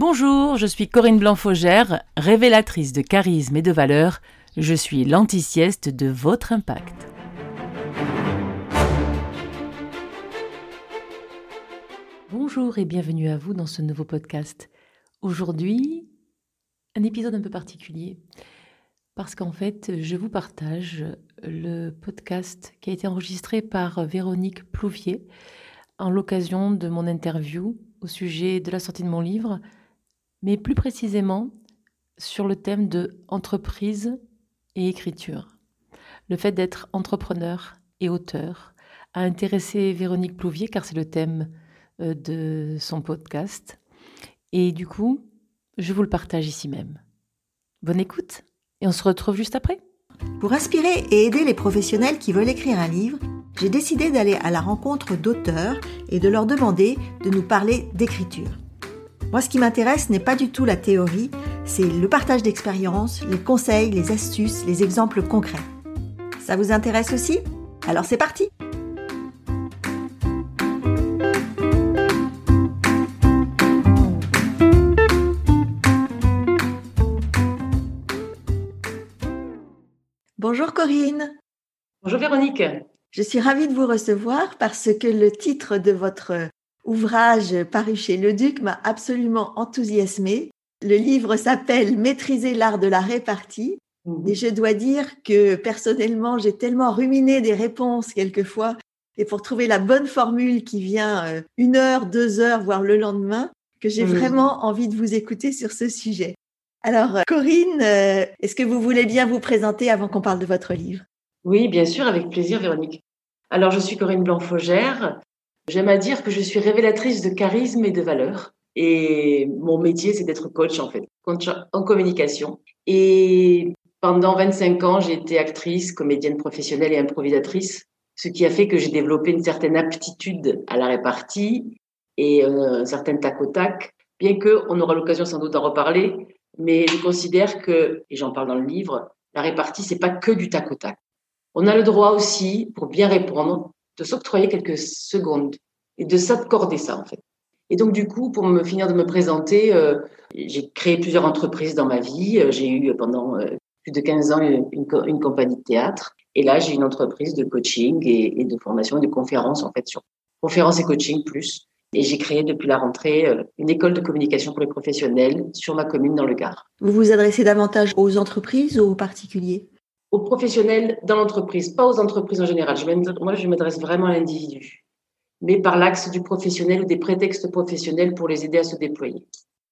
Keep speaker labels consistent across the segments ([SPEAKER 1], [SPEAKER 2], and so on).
[SPEAKER 1] Bonjour, je suis Corinne Blanc-Faugère, révélatrice de charisme et de valeur. Je suis l'anti-sieste de votre impact. Bonjour et bienvenue à vous dans ce nouveau podcast. Aujourd'hui, un épisode un peu particulier parce qu'en fait, je vous partage le podcast qui a été enregistré par Véronique Plouvier en l'occasion de mon interview au sujet de la sortie de mon livre, mais plus précisément sur le thème de entreprise et écriture. Le fait d'être entrepreneur et auteur a intéressé Véronique Plouvier car c'est le thème euh, de son podcast. Et du coup, je vous le partage ici même. Bonne écoute et on se retrouve juste après.
[SPEAKER 2] Pour inspirer et aider les professionnels qui veulent écrire un livre, j'ai décidé d'aller à la rencontre d'auteurs et de leur demander de nous parler d'écriture. Moi, ce qui m'intéresse n'est pas du tout la théorie, c'est le partage d'expériences, les conseils, les astuces, les exemples concrets. Ça vous intéresse aussi? Alors c'est parti Bonjour Corinne.
[SPEAKER 1] Bonjour Véronique.
[SPEAKER 2] Je suis ravie de vous recevoir parce que le titre de votre ouvrage paru chez Le Duc m'a absolument enthousiasmée. Le livre s'appelle Maîtriser l'art de la répartie. Mhm. Et je dois dire que personnellement, j'ai tellement ruminé des réponses quelquefois et pour trouver la bonne formule qui vient euh, une heure, deux heures, voire le lendemain, que j'ai vraiment envie de vous écouter sur ce sujet. Alors, euh, Corinne, euh, est-ce que vous voulez bien vous présenter avant qu'on parle de votre livre?
[SPEAKER 3] Oui, bien sûr, avec plaisir, Véronique. Alors, je suis Corinne Blanc-Faugère. J'aime à dire que je suis révélatrice de charisme et de valeur. Et mon métier, c'est d'être coach, en fait, en communication. Et pendant 25 ans, j'ai été actrice, comédienne professionnelle et improvisatrice, ce qui a fait que j'ai développé une certaine aptitude à la répartie et euh, un certain tac au tac, bien qu'on aura l'occasion sans doute d'en reparler. Mais je considère que, et j'en parle dans le livre, la répartie, c'est pas que du tac au tac. On a le droit aussi, pour bien répondre, de s'octroyer quelques secondes et de s'accorder ça, en fait. Et donc, du coup, pour me finir de me présenter, euh, j'ai créé plusieurs entreprises dans ma vie. Euh, j'ai eu pendant euh, plus de 15 ans une, une, compagnie de théâtre. Et là, j'ai une entreprise de coaching et, de formation et de conférences, en fait, sur conférences et coaching plus. Et j'ai créé depuis la rentrée une école de communication pour les professionnels sur ma commune dans le Gard.
[SPEAKER 2] Vous vous adressez davantage aux entreprises ou aux particuliers?
[SPEAKER 3] Aux professionnels dans l'entreprise, pas aux entreprises en général. moi, je m'adresse vraiment à l'individu, mais par l'axe du professionnel ou des prétextes professionnels pour les aider à se déployer.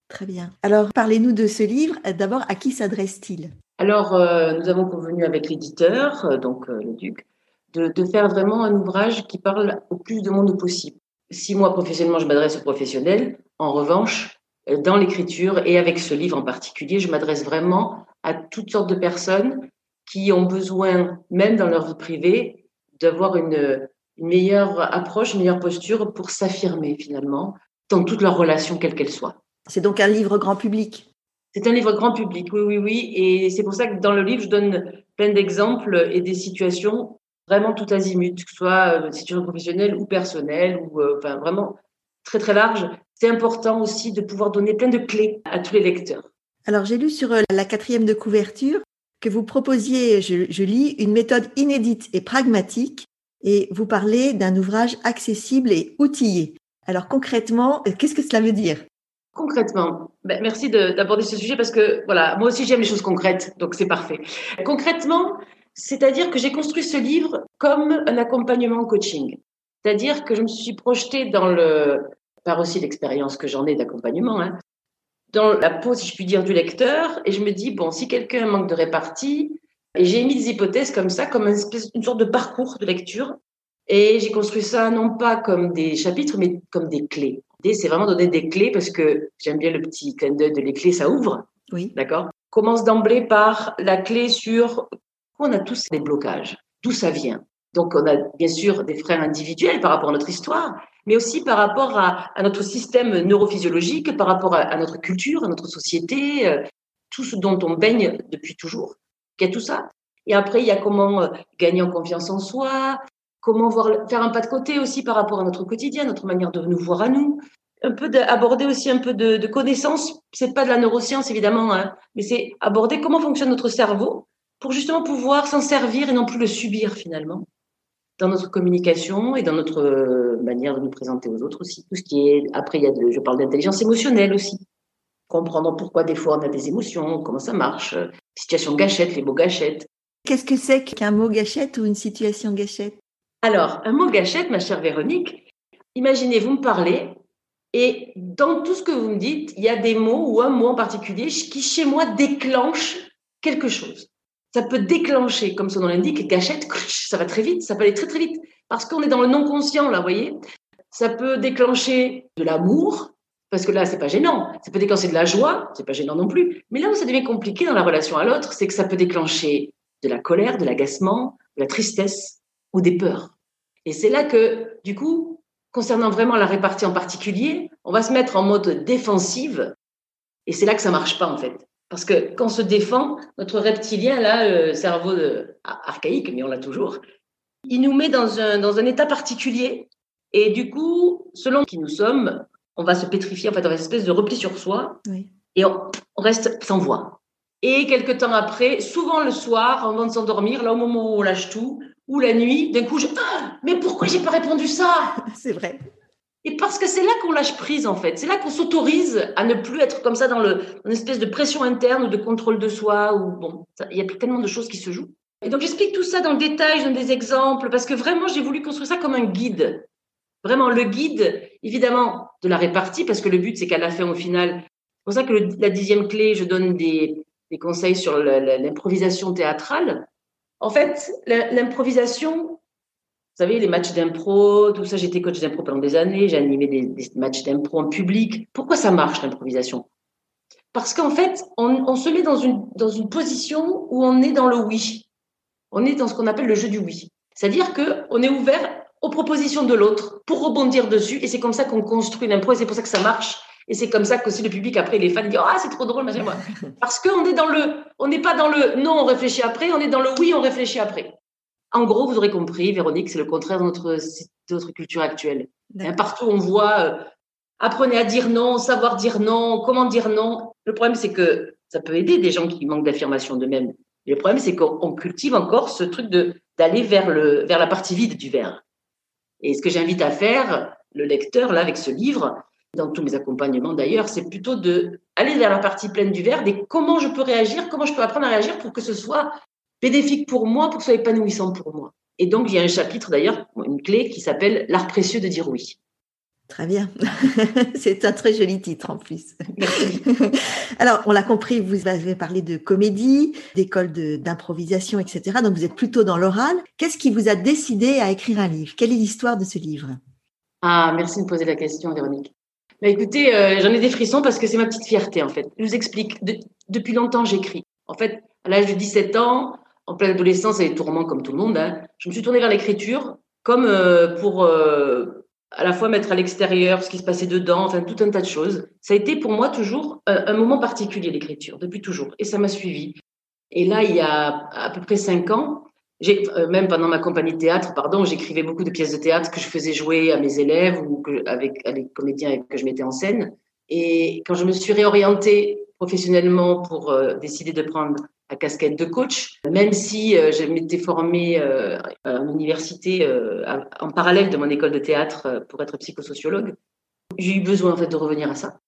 [SPEAKER 2] Très bien. Alors, parlez-nous de ce livre. D'abord, à qui s'adresse-t-il?
[SPEAKER 3] Alors, euh, nous avons convenu avec l'éditeur, euh, donc le Duc, de, de, faire vraiment un ouvrage qui parle au plus de monde possible si moi professionnellement je m'adresse aux professionnels, en revanche, euh, dans l'écriture et avec ce livre en particulier, je m'adresse vraiment à toutes sortes de personnes qui ont besoin, même dans leur vie privée, d'avoir une, meilleure approche, une meilleure posture pour s'affirmer finalement dans toutes leurs relations, quelles qu'elles soient.
[SPEAKER 2] C'est donc un livre grand public.
[SPEAKER 3] C'est un livre grand public, oui, oui, oui. Et c'est pour ça que dans le livre, je donne plein d'exemples et des situations vraiment tout azimut, que ce soit euh, situation professionnelle ou personnelle, ou euh, enfin vraiment très très large. C'est important aussi de pouvoir donner plein de clés à tous les lecteurs.
[SPEAKER 2] Alors j'ai lu sur euh, la quatrième de couverture vous proposiez, je, lis, une méthode inédite et pragmatique, et vous parlez d'un ouvrage accessible et outillé. Alors concrètement, qu'est-ce que cela veut dire?
[SPEAKER 3] Concrètement, ben, merci d'aborder ce sujet parce que voilà, moi aussi j'aime les choses concrètes, donc c'est parfait. Concrètement, c'est-à-dire que j'ai construit ce livre comme un accompagnement en coaching. C'est-à-dire que je me suis projetée dans le, par aussi l'expérience que j'en ai d'accompagnement, hein, dans la peau, si je puis dire, du lecteur, et je me dis, bon, si quelqu'un manque de répartie, et j'ai mis des hypothèses comme ça, comme une, espèce, une sorte de parcours de lecture, et j'ai construit ça non pas comme des chapitres, mais comme des clés. L'idée, c'est vraiment donner des clés parce que j'aime bien le petit clin d'œil de les clés, ça ouvre.
[SPEAKER 2] Oui.
[SPEAKER 3] D'accord? Commence d'emblée par la clé sur on a tous des blocages. D'où ça vient? Donc, on a bien sûr des freins individuels par rapport à notre histoire, mais aussi par rapport à, notre système neurophysiologique, par rapport à, notre culture, à notre société, euh, tout ce dont on baigne depuis toujours. Il y a tout ça. Et après, il y a comment euh, gagner en confiance en soi, comment voir, faire un pas de côté aussi par rapport à notre quotidien, notre manière de nous voir à nous. un peu d'aborder aussi un peu de, de connaissances. C'est pas de la neuroscience évidemment, hein, mais c'est aborder comment fonctionne notre cerveau pour justement pouvoir s'en servir et non plus le subir finalement dans notre communication et dans notre euh, manière de nous présenter aux autres aussi. Tout ce qui est après, il y a de, je parle d'intelligence émotionnelle aussi. Comprendre pourquoi des fois on a des émotions, comment ça marche, euh, situation gâchette, les mots gâchettes.
[SPEAKER 2] Qu'est-ce que c'est qu'un mot gâchette ou une situation gâchette?
[SPEAKER 3] Alors, un mot gâchette, ma chère Véronique, imaginez, vous me parlez, et dans tout ce que vous me dites, il y a des mots ou un mot en particulier qui, chez moi, déclenche quelque chose. Ça peut déclencher, comme son nom l'indique, gâchette, ça va très vite, ça peut aller très très vite, parce qu'on est dans le non-conscient, là, vous voyez. Ça peut déclencher de l'amour, parce que là, c'est pas gênant. Ça peut déclencher de la joie, c'est pas gênant non plus. Mais là où ça devient compliqué dans la relation à l'autre, c'est que ça peut déclencher de la colère, de l'agacement, de la tristesse ou des peurs. Et c'est là que, du coup, concernant vraiment la répartie en particulier, on va se mettre en mode défensive. Et c'est là que ça marche pas, en fait. Parce que quand on se défend, notre reptilien, là, le cerveau archaïque, mais on l'a toujours, il nous met dans un, dans un état particulier. Et du coup, selon qui nous sommes, on va se pétrifier, en fait, dans une espèce de repli sur soi. Et on, on reste sans voix. Et quelques temps après, souvent le soir, avant de s'endormir, là au moment où on lâche tout, ou la nuit, d'un coup, je ah, mais pourquoi j'ai pas répondu ça?
[SPEAKER 2] C'est vrai.
[SPEAKER 3] Et parce que c'est là qu'on lâche prise en fait, c'est là qu'on s'autorise à ne plus être comme ça dans une espèce de pression interne ou de contrôle de soi ou bon, il y a tellement de choses qui se jouent. Et donc j'explique tout ça dans le détail, je donne des exemples parce que vraiment j'ai voulu construire ça comme un guide. Vraiment le guide, évidemment, de la répartie parce que le but c'est qu'à la fin au final, c'est pour ça que la dixième clé, je donne des, conseils sur l'improvisation théâtrale. En fait, l'improvisation, savez, les matchs d'impro, tout ça, j'étais coach d'impro pendant des années, j'ai animé des, matchs d'impro en public. Pourquoi ça marche, l'improvisation? Parce qu'en fait, on, on, se met dans une, dans une position où on est dans le oui. On est dans ce qu'on appelle le jeu du oui. C'est-à-dire qu'on est ouvert aux propositions de l'autre pour rebondir dessus, et c'est comme ça qu'on construit l'impro, et c'est pour ça que ça marche et c'est comme ça que aussi le public, après, les fans disent Ah, c'est trop drôle, machin. Parce qu'on est dans le, on n'est pas dans le non, on réfléchit après, on est dans le oui, on réfléchit après. En gros, vous aurez compris, Véronique, c'est le contraire de notre, notre culture actuelle. Hein, partout, on voit euh, apprenez à dire non, savoir dire non, comment dire non. Le problème, c'est que ça peut aider des gens qui manquent d'affirmation d'eux-mêmes. Le problème, c'est qu'on cultive encore ce truc de d'aller vers le vers la partie vide du verre. Et ce que j'invite à faire, le lecteur, là, avec ce livre, dans tous mes accompagnements d'ailleurs, c'est plutôt de aller vers la partie pleine du verre, des comment je peux réagir, comment je peux apprendre à réagir pour que ce soit bénéfique pour moi, pour que ce soit épanouissant pour moi. Et donc, il y a un chapitre d'ailleurs, une clé qui s'appelle L'art précieux de dire oui.
[SPEAKER 2] Très bien. C'est un très joli titre en plus. Alors, on l'a compris, vous avez parlé de comédie, d'école d'improvisation, etc. Donc, vous êtes plutôt dans l'oral. Qu'est-ce qui vous a décidé à écrire un livre? Quelle est l'histoire de ce livre?
[SPEAKER 3] Ah, merci de me poser la question, Véronique. Bah, écoutez, euh, j'en ai des frissons parce que c'est ma petite fierté en fait. Je vous explique. depuis longtemps, j'écris. En fait, à l'âge de 17 ans, en pleine adolescence, et tourments comme tout le monde, hein, je me suis tournée vers l'écriture comme euh, pour euh, à la fois mettre à l'extérieur ce qui se passait dedans, enfin tout un tas de choses. Ça a été pour moi toujours un, un moment particulier l'écriture, depuis toujours, et ça m'a suivi. Et là, il y a à peu près cinq ans, euh, même pendant ma compagnie de théâtre, pardon, j'écrivais beaucoup de pièces de théâtre que je faisais jouer à mes élèves ou que, avec, les comédiens avec que je mettais en scène. Et quand je me suis réorientée professionnellement pour euh, décider de prendre la casquette de coach, même si euh, je m'étais formée euh, à l'université en parallèle de mon école de théâtre pour être psychosociologue, j'ai eu besoin en fait de revenir à ça.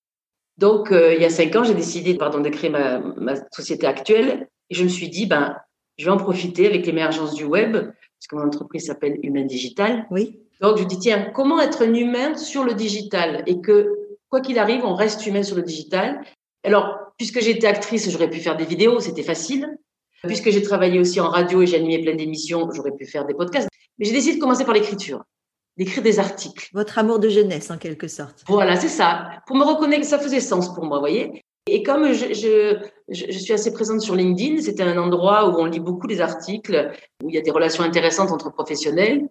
[SPEAKER 3] Donc il y a cinq ans, j'ai décidé pardon de créer ma, ma société actuelle et je me suis dit ben je vais en profiter avec l'émergence du web, parce que mon entreprise s'appelle Humain Digital.
[SPEAKER 2] Oui.
[SPEAKER 3] Donc, je dis, tiens, comment être un humain sur le digital? Et que, quoi qu'il arrive, on reste humain sur le digital. Alors, puisque j'étais actrice, j'aurais pu faire des vidéos, c'était facile. Puisque j'ai travaillé aussi en radio et j'ai animé plein d'émissions, j'aurais pu faire des podcasts. Mais j'ai décidé de commencer par l'écriture, d'écrire des articles.
[SPEAKER 2] Votre amour de jeunesse, en quelque sorte.
[SPEAKER 3] Voilà, c'est ça. Pour me reconnaître, ça faisait sens pour moi, voyez. Et comme je, je, je, suis assez présente sur LinkedIn, c'était un endroit où on lit beaucoup des articles, où il y a des relations intéressantes entre professionnels.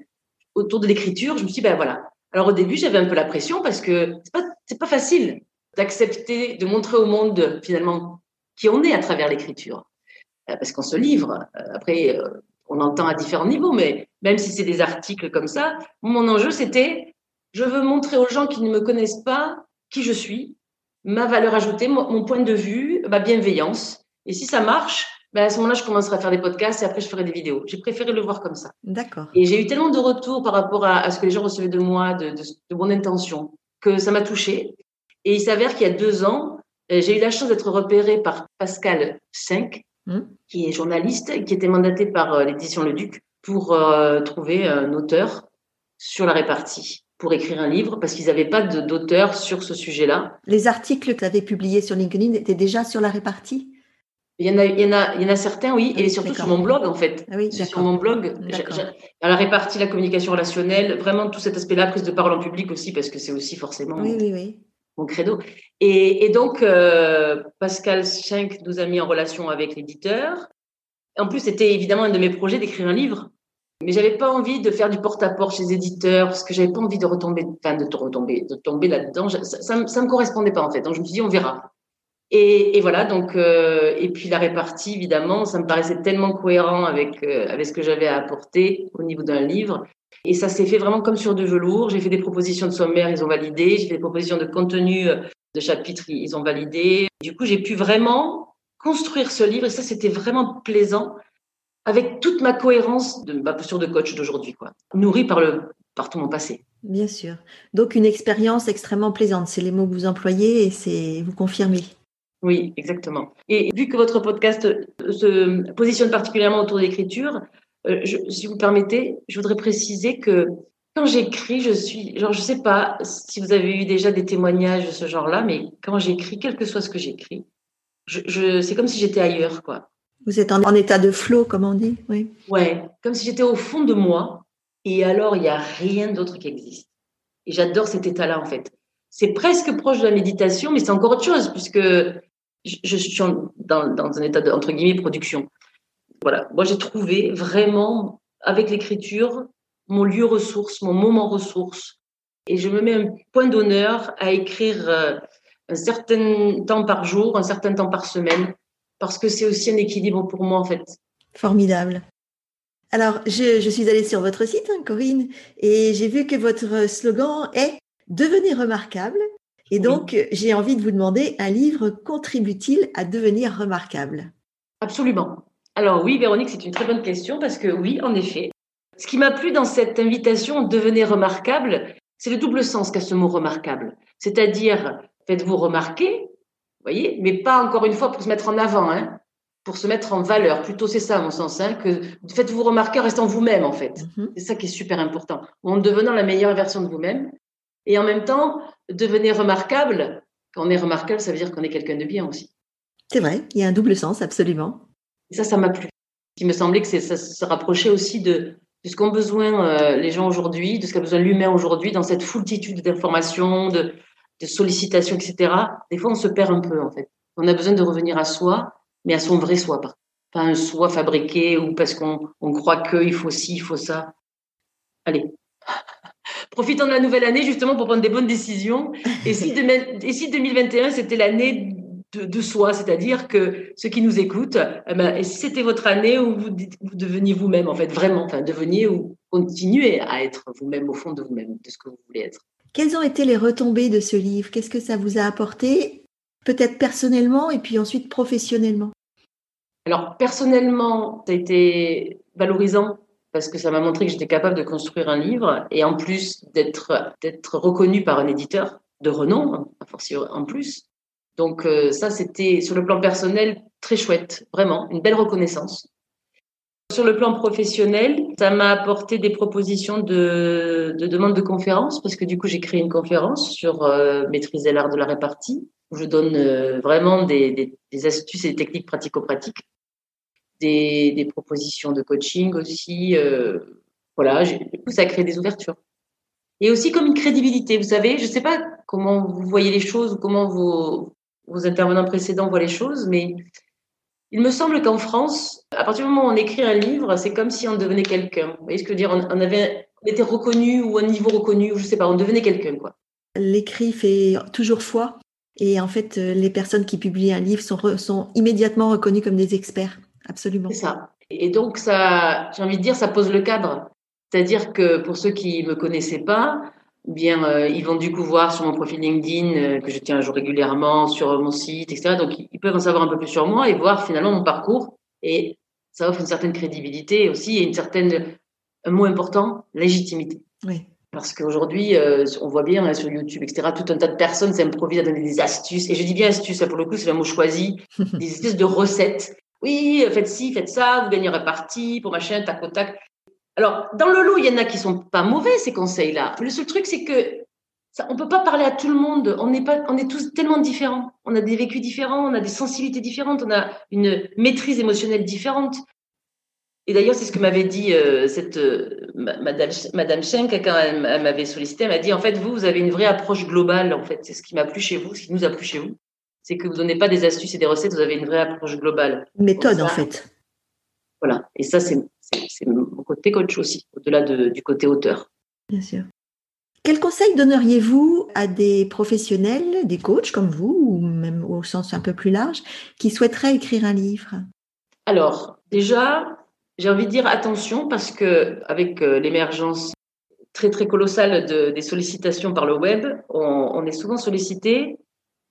[SPEAKER 3] Autour de l'écriture, je me suis dit, ben voilà. Alors au début, j'avais un peu la pression parce que c'est pas, c'est pas facile d'accepter, de montrer au monde finalement qui on est à travers l'écriture. Euh, parce qu'on se livre. Euh, après, euh, on entend à différents niveaux, mais même si c'est des articles comme ça, mon enjeu, c'était, je veux montrer aux gens qui ne me connaissent pas qui je suis, ma valeur ajoutée, mon, point de vue, ma bienveillance. Et si ça marche, ben à ce moment-là, je commencerai à faire des podcasts et après, je ferai des vidéos. J'ai préféré le voir comme ça.
[SPEAKER 2] D'accord.
[SPEAKER 3] Et j'ai eu tellement de retours par rapport à, ce que les gens recevaient de moi, de, de, de bonne intention, que ça m'a touchée. Et il s'avère qu'il y a deux ans, euh, j'ai eu la chance d'être repérée par Pascal Cinq, hmm. qui est journaliste, qui était mandaté par euh, l'édition Le Duc pour euh, trouver un auteur sur la répartie pour écrire un livre parce qu'ils n'avaient pas d'auteur sur ce sujet-là.
[SPEAKER 2] Les articles que tu avais publiés sur LinkedIn étaient déjà sur la répartie?
[SPEAKER 3] Il y, en a, il, y en a, il y en a certains, oui, et surtout sur mon blog, en fait. Ah oui, sur mon blog, à la répartie, la communication relationnelle, vraiment tout cet aspect-là, prise de parole en public aussi, parce que c'est aussi forcément
[SPEAKER 2] oui, oui, oui.
[SPEAKER 3] Mon credo. Et, donc, euh, Pascal Schenk nous a mis en relation avec l'éditeur. En plus, c'était évidemment un de mes projets d'écrire un livre. Mais j'avais pas envie de faire du porte-à-porte chez les éditeurs parce que j'avais pas envie de retomber, de retomber, de tomber là-dedans. Ça, ça, ça, me correspondait pas en fait. Donc je me suis dit on verra. Et, et voilà donc euh, et puis la répartie évidemment, ça me paraissait tellement cohérent avec euh, avec ce que j'avais à apporter au niveau d'un livre. Et ça s'est fait vraiment comme sur de velours. J'ai fait des propositions de sommaire, ils ont validé. J'ai fait des propositions de contenu euh, de chapitre, ils ont validé. Du coup, j'ai pu vraiment construire ce livre et ça c'était vraiment plaisant avec toute ma cohérence de ma posture de coach d'aujourd'hui, quoi, nourrie par le par tout mon passé.
[SPEAKER 2] Bien sûr. Donc une expérience extrêmement plaisante, c'est les mots que vous employez et c'est vous confirmez.
[SPEAKER 3] Oui, exactement. Et vu que votre podcast se positionne particulièrement autour de l'écriture, euh, si vous permettez, je voudrais préciser que quand j'écris, je suis, genre, je sais pas si vous avez eu déjà des témoignages de ce genre-là, mais quand j'écris, quel que soit ce que j'écris, je, je c'est comme si j'étais ailleurs, quoi.
[SPEAKER 2] Vous êtes en, état de flow, comme on dit, oui.
[SPEAKER 3] Ouais, comme si j'étais au fond de moi, et alors il n'y a rien d'autre qui existe. Et j'adore cet état-là, en fait. C'est presque proche de la méditation, mais c'est encore autre chose, puisque je, suis dans, dans, un état de, entre guillemets, production. Voilà, moi j'ai trouvé vraiment, avec l'écriture, mon lieu ressource, mon moment ressource. Et je me mets un point d'honneur à écrire euh, un certain temps par jour, un certain temps par semaine, parce que c'est aussi un équilibre pour moi en fait.
[SPEAKER 2] Formidable. Alors, je, je suis allée sur votre site, hein, Corinne, et j'ai vu que votre slogan est Devenir remarquable. Et donc, j'ai envie de vous demander, un livre contribue-t-il à devenir remarquable?
[SPEAKER 3] Absolument. Alors oui, Véronique, c'est une très bonne question parce que oui, en effet. Ce qui m'a plu dans cette invitation Devenir remarquable, c'est le double sens qu'a ce mot remarquable. C'est-à-dire, faites-vous remarquer, voyez, mais pas encore une fois pour se mettre en avant, hein, pour se mettre en valeur. Plutôt, c'est ça, à mon sens, hein, que faites-vous remarquer en restant vous-même, en fait. Mm-hmm. C'est ça qui est super important. En devenant la meilleure version de vous-même. Et en même temps, devenez remarquable. Quand on est remarquable, ça veut dire qu'on est quelqu'un de bien aussi.
[SPEAKER 2] C'est vrai, il y a un double sens, absolument.
[SPEAKER 3] Et ça, ça m'a plu. Il me semblait que ça se rapprochait aussi de, de ce qu'ont besoin euh, les gens aujourd'hui, de ce qu'a besoin l'humain aujourd'hui dans cette foultitude d'informations, de, sollicitations, etc., des fois, on se perd un peu, en fait. On a besoin de revenir à soi, mais à son vrai soi, pas, un soi fabriqué ou parce qu'on on croit qu'il faut ci, il faut ça. Allez. Profitons de la nouvelle année justement pour prendre des bonnes décisions. Et si, et si 2021, c'était l'année de, de, soi, c'est-à-dire que ceux qui nous écoutent, eh ben, c'était votre année où vous, vous deveniez vous-même, en fait, vraiment, enfin, deveniez ou continuez à être vous-même au fond de vous-même, de ce que vous voulez être.
[SPEAKER 2] Quelles ont été les retombées de ce livre? Qu'est-ce que ça vous a apporté Peut-être personnellement et puis ensuite professionnellement?
[SPEAKER 3] Alors, personnellement, ça a été valorisant parce que ça m'a montré que j'étais capable de construire un livre et en plus d'être d'être reconnu par un éditeur de renom, en plus. Donc euh, ça, c'était sur le plan personnel très chouette, vraiment une belle reconnaissance. Sur le plan professionnel, ça m'a apporté des propositions de, de demande de conférence parce que du coup j'ai créé une conférence sur euh, maîtriser l'art de la répartie où je donne euh, vraiment des, astuces et des techniques pratico-pratiques, des, propositions de coaching aussi. Voilà, du coup ça a créé des ouvertures. Et aussi comme une crédibilité, vous savez, je ne sais pas comment vous voyez les choses ou comment vos, vos intervenants précédents voient les choses, mais il me semble qu'en France, à partir du moment où on écrit un livre, c'est comme si on devenait quelqu'un. Vous voyez ce que je veux dire? On, avait, on était reconnu ou un niveau reconnu, ou je sais pas, on devenait quelqu'un, quoi.
[SPEAKER 2] L'écrit fait toujours foi. Et en fait, les personnes qui publient un livre sont, sont immédiatement reconnues comme des experts. Absolument.
[SPEAKER 3] C'est ça. Et donc, ça, j'ai envie de dire, ça pose le cadre. C'est-à-dire que pour ceux qui me connaissaient pas, bien, euh, ils vont du coup voir sur mon profil LinkedIn euh, que je tiens à jour régulièrement sur mon site, etc. Donc, ils peuvent en savoir un peu plus sur moi et voir finalement mon parcours. Et ça offre une certaine crédibilité aussi et une certaine, un mot important, légitimité.
[SPEAKER 2] Oui.
[SPEAKER 3] Parce qu'aujourd'hui, euh, on voit bien hein, sur YouTube, etc., tout un tas de personnes s'improvisent à donner des astuces. Et je dis bien astuces, pour le coup, c'est le mot choisi. des espèces de recettes. Oui, faites ci, faites ça, vous gagnerez partie pour machin, tac au tac. Alors, dans le lot, il y en a qui sont pas mauvais, ces conseils-là. Le seul truc, c'est que ça, on peut pas parler à tout le monde. On n'est pas, on est tous tellement différents. On a des vécus différents, on a des sensibilités différentes, on a une maîtrise émotionnelle différente. Et d'ailleurs, c'est ce que m'avait dit euh, cette euh, Madame, Madame Schenk quand elle, m'avait sollicité. Elle m'a dit en fait, vous, vous avez une vraie approche globale. En fait, c'est ce qui m'a plu chez vous, ce qui nous a plu chez vous, c'est que vous donnez pas des astuces et des recettes. Vous avez une vraie approche globale.
[SPEAKER 2] Une méthode, en fait.
[SPEAKER 3] Voilà. Et ça, c'est mon côté coach aussi, au-delà de, du côté auteur.
[SPEAKER 2] Bien sûr. Quel conseil donneriez-vous à des professionnels, des coachs comme vous, ou même au sens un peu plus large, qui souhaiteraient écrire un livre?
[SPEAKER 3] Alors, déjà, j'ai envie de dire attention parce que avec euh, l'émergence très très colossale de, des sollicitations par le web, on, on, est souvent sollicité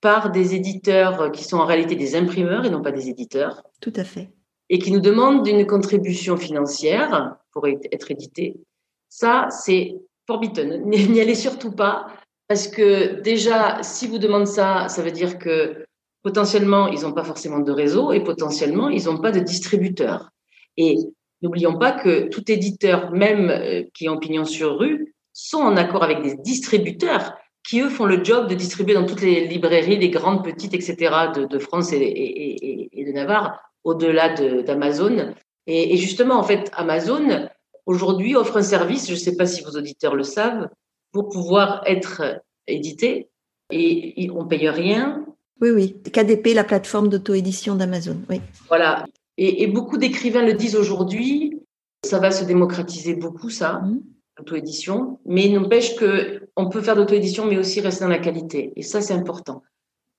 [SPEAKER 3] par des éditeurs qui sont en réalité des imprimeurs et non pas des éditeurs.
[SPEAKER 2] Tout à fait
[SPEAKER 3] et qui nous demande une contribution financière pour être édité, ça, c'est forbidden. N'y allez surtout pas parce que déjà, si vous demandez ça, ça veut dire que potentiellement, ils n'ont pas forcément de réseau et potentiellement, ils n'ont pas de distributeur. Et n'oublions pas que tout éditeur, même euh, qui est en pignon sur rue, sont en accord avec des distributeurs qui, eux, font le job de distribuer dans toutes les librairies, les grandes, petites, etc., de, France et, de Navarre, au-delà d'Amazon. Et, et, justement, en fait, Amazon, aujourd'hui, offre un service, je ne sais pas si vos auditeurs le savent, pour pouvoir être édité. Et on ne paye rien.
[SPEAKER 2] Oui, oui. KDP, la plateforme d'auto-édition d'Amazon. Oui.
[SPEAKER 3] Voilà. Et, et beaucoup d'écrivains le disent aujourd'hui. Ça va se démocratiser beaucoup, ça, mmh. l'auto-édition. Mais il n'empêche qu'on peut faire d'auto-édition, mais aussi rester dans la qualité. Et ça, c'est important.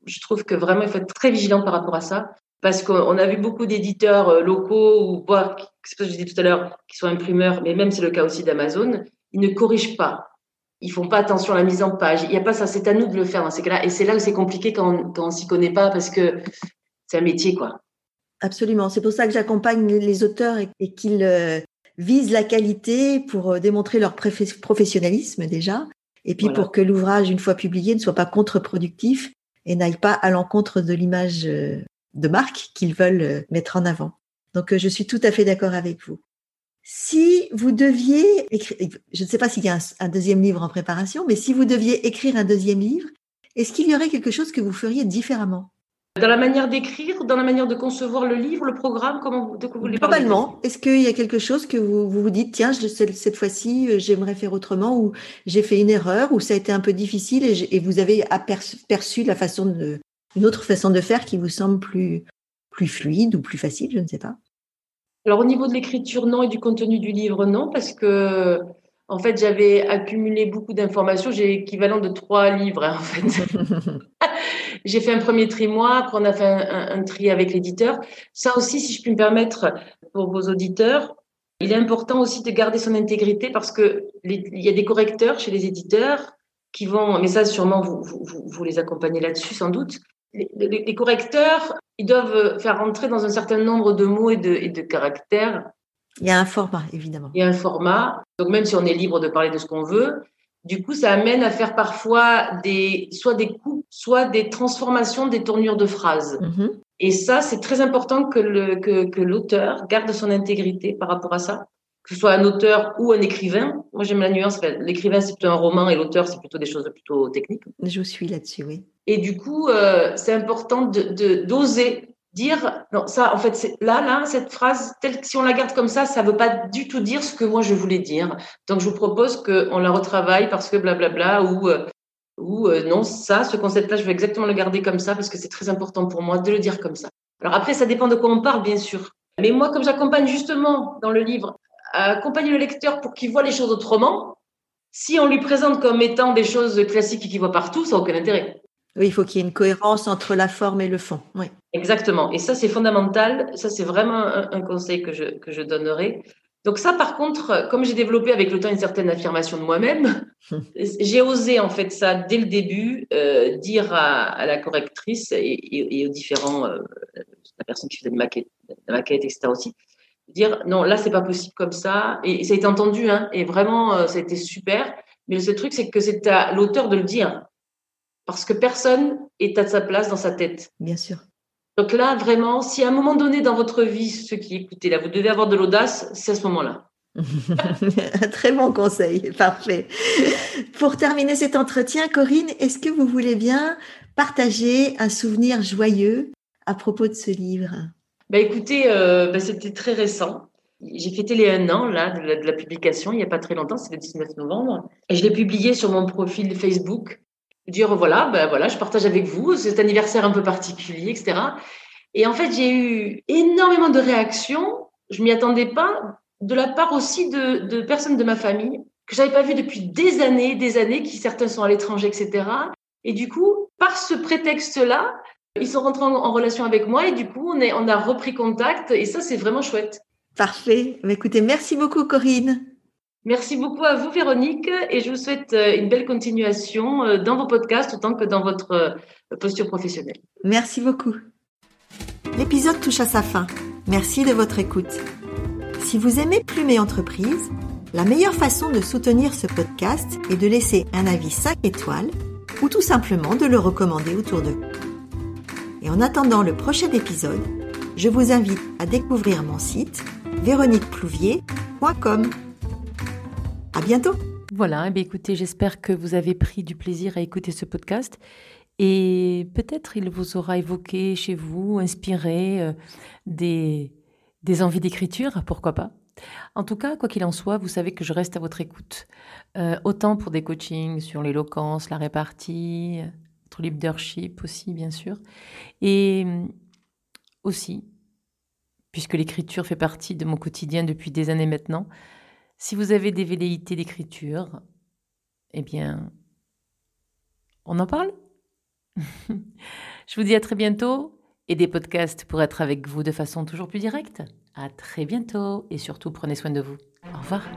[SPEAKER 3] Je trouve que vraiment, il faut être très vigilant par rapport à ça parce qu'on a vu beaucoup d'éditeurs euh, locaux ou voire, ce que je disais tout à l'heure, qui sont imprimeurs, mais même c'est le cas aussi d'Amazon, ils ne corrigent pas. Ils font pas attention à la mise en page. Il n'y a pas ça. C'est à nous de le faire dans ces cas-là. Et c'est là où c'est compliqué quand on, quand on s'y connaît pas parce que c'est un métier, quoi.
[SPEAKER 2] Absolument. C'est pour ça que j'accompagne les auteurs et, qu'ils euh, visent la qualité pour euh, démontrer leur professionnalisme déjà. Et puis pour que l'ouvrage, une fois publié, ne soit pas contre-productif et n'aille pas à l'encontre de l'image de marque qu'ils veulent euh, mettre en avant. Donc, euh, je suis tout à fait d'accord avec vous. Si vous deviez écrire, je ne sais pas s'il y a un, deuxième livre en préparation, mais si vous deviez écrire un deuxième livre, est-ce qu'il y aurait quelque chose que vous feriez différemment?
[SPEAKER 3] Dans la manière d'écrire, dans la manière de concevoir le livre, le programme, comment de quoi vous voulez
[SPEAKER 2] Globalement, est-ce qu'il y a quelque chose que vous vous, dites, tiens, je, cette fois-ci, euh, j'aimerais faire autrement, ou j'ai fait une erreur, ou ça a été un peu difficile, et, vous avez aperçu la façon de, une autre façon de faire qui vous semble plus, plus fluide ou plus facile, je ne sais pas
[SPEAKER 3] Alors au niveau de l'écriture, non, et du contenu du livre, non, parce que en fait, j'avais accumulé beaucoup d'informations. J'ai l'équivalent de trois livres, hein, en fait. j'ai fait un premier tri moi, après on a fait un, tri avec l'éditeur. Ça aussi, si je puis me permettre, pour vos auditeurs, il est important aussi de garder son intégrité parce que il y a des correcteurs chez les éditeurs qui vont, mais ça sûrement vous, vous, vous les accompagnez là-dessus sans doute, les, correcteurs, ils doivent faire rentrer dans un certain nombre de mots et de, et de caractères.
[SPEAKER 2] Il y a un format, évidemment.
[SPEAKER 3] Il y a un format. Donc, même si on est libre de parler de ce qu'on veut, du coup, ça amène à faire parfois des, soit des coupes, soit des transformations, des tournures de phrases. Mm-hmm. Et ça, c'est très important que, le, que, que l'auteur garde son intégrité par rapport à ça que ce soit un auteur ou un écrivain. Moi, j'aime la nuance. L'écrivain, c'est plutôt un roman et l'auteur, c'est plutôt des choses plutôt techniques.
[SPEAKER 2] Je suis là-dessus, oui.
[SPEAKER 3] Et du coup, euh, c'est important de, d'oser dire, non, ça, en fait, là, là, cette phrase, telle, si on la garde comme ça, ça veut pas du tout dire ce que moi je voulais dire. Donc, je vous propose qu'on la retravaille parce que blablabla ou, euh, ou euh, non, ça, ce concept-là, je veux exactement le garder comme ça parce que c'est très important pour moi de le dire comme ça. Alors après, ça dépend de quoi on parle, bien sûr. Mais moi, comme j'accompagne justement dans le livre accompagner le lecteur pour qu'il voit les choses autrement. Si on lui présente comme étant des choses classiques qu'il voit partout, ça n'a aucun intérêt.
[SPEAKER 2] Oui, il faut qu'il y ait une cohérence entre la forme et le fond. Oui.
[SPEAKER 3] Exactement. Et ça, c'est fondamental. Ça, c'est vraiment un, conseil que je, que je donnerai. Donc ça, par contre, comme j'ai développé avec le temps une certaine affirmation de moi-même, j'ai osé en fait ça dès le début, euh, dire à, la correctrice et, aux différents, euh, la personne qui faisait la maquette, la maquette, etc. aussi, dire non, là c'est pas possible comme ça. Et, ça a été entendu, hein, et vraiment euh, ça a été super. Mais le truc, c'est que c'est à l'auteur de le dire, parce que personne est à sa place dans sa tête.
[SPEAKER 2] Bien sûr.
[SPEAKER 3] Donc là, vraiment, si à un moment donné dans votre vie, ceux qui écoutez là, vous devez avoir de l'audace, c'est à ce moment-là.
[SPEAKER 2] un très bon conseil, parfait. Pour terminer cet entretien, Corinne, est-ce que vous voulez bien partager un souvenir joyeux à propos de ce livre?
[SPEAKER 3] Bah Écoutez, euh, bah, c'était très récent. J'ai fêté les un an là, de, la, publication, il n'y a pas très longtemps, c'est le 19 novembre. Et je l'ai publié sur mon profil Facebook dire voilà, ben voilà, je partage avec vous cet anniversaire un peu particulier, etc. Et en fait, j'ai eu énormément de réactions. Je m'y attendais pas, de la part aussi de, de personnes de ma famille que j'avais pas vues depuis des années, des années, qui certains sont à l'étranger, etc. Et du coup, par ce prétexte-là, ils sont rentrés en, relation avec moi et du coup, on, est, on a repris contact et ça, c'est vraiment chouette.
[SPEAKER 2] Parfait. Écoutez, merci beaucoup, Corinne.
[SPEAKER 3] Merci beaucoup à vous, Véronique, et je vous souhaite euh, une belle continuation euh, dans vos podcasts autant que dans votre euh, posture professionnelle.
[SPEAKER 2] Merci beaucoup. L'épisode touche à sa fin. Merci de votre écoute. Si vous aimez Plumer Entreprise, la meilleure façon de soutenir ce podcast est de laisser un avis 5 étoiles ou tout simplement de le recommander autour de vous. Et en attendant le prochain épisode, je vous invite à découvrir mon site véroniqueplouvier.com. À bientôt.
[SPEAKER 1] Voilà, eh écoutez, j'espère que vous avez pris du plaisir à écouter ce podcast et peut-être il vous aura évoqué chez vous, inspiré euh, des, des envies d'écriture, pourquoi pas. En tout cas, quoi qu'il en soit, vous savez que je reste à votre écoute. Euh, autant pour des coachings sur l'éloquence, la répartie, votre leadership aussi, bien sûr. Et euh, aussi, puisque l'écriture fait partie de mon quotidien depuis des années maintenant, si vous avez des velléités d'écriture, eh bien, on en parle Je vous dis à très bientôt et des podcasts pour être avec vous de façon toujours plus directe. À très bientôt et surtout prenez soin de vous. Au revoir.